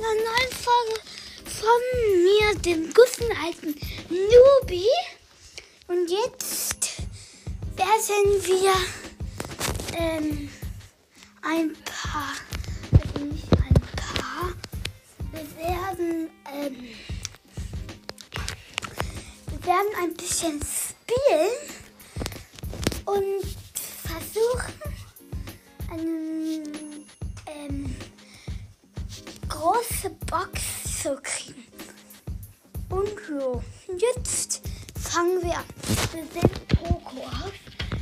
einer neuen Folge von mir, dem guten alten Newbie. Und jetzt werden wir ähm, ein paar, nicht ein paar, wir werden, ähm, wir werden ein bisschen spielen und versuchen, große Box zu kriegen. Und so, jetzt fangen wir an. Wir sind Poco auf.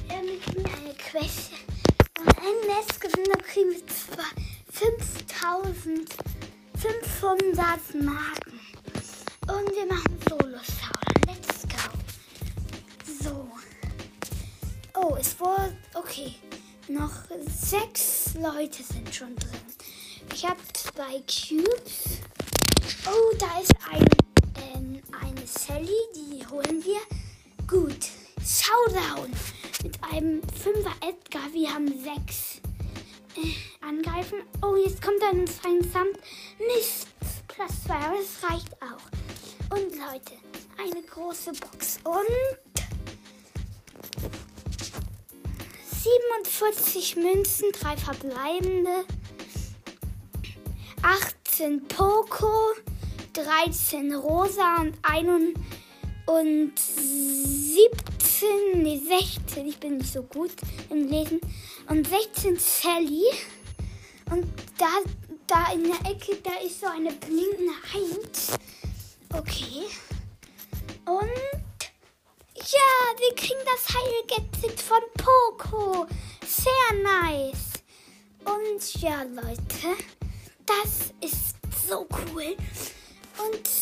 Mit mir eine Quest. Und ein Nestgewinner kriegen wir zwar 5500 Marken. Und wir machen Solo-Sound. Let's go. So. Oh, es wurde. Okay. Noch sechs Leute sind schon drin. Ich habe zwei Cubes. Oh, da ist ein, ähm, eine Sally, die holen wir. Gut. Showdown mit einem Fünfer Edgar. Wir haben sechs. Äh, angreifen. Oh, jetzt kommt ein ein Samt. Mist. Plus zwei, aber das reicht auch. Und Leute, eine große Box. Und 47 Münzen, drei verbleibende. 18 Poco, 13 Rosa und 1 und 17, nee 16, ich bin nicht so gut im Lesen. Und 16 Sally. Und da, da in der Ecke, da ist so eine blinkende 1. Okay. Und ja, wir kriegen das Heilgadget von Poco. Sehr nice. Und ja, Leute, das ist so cool. Und.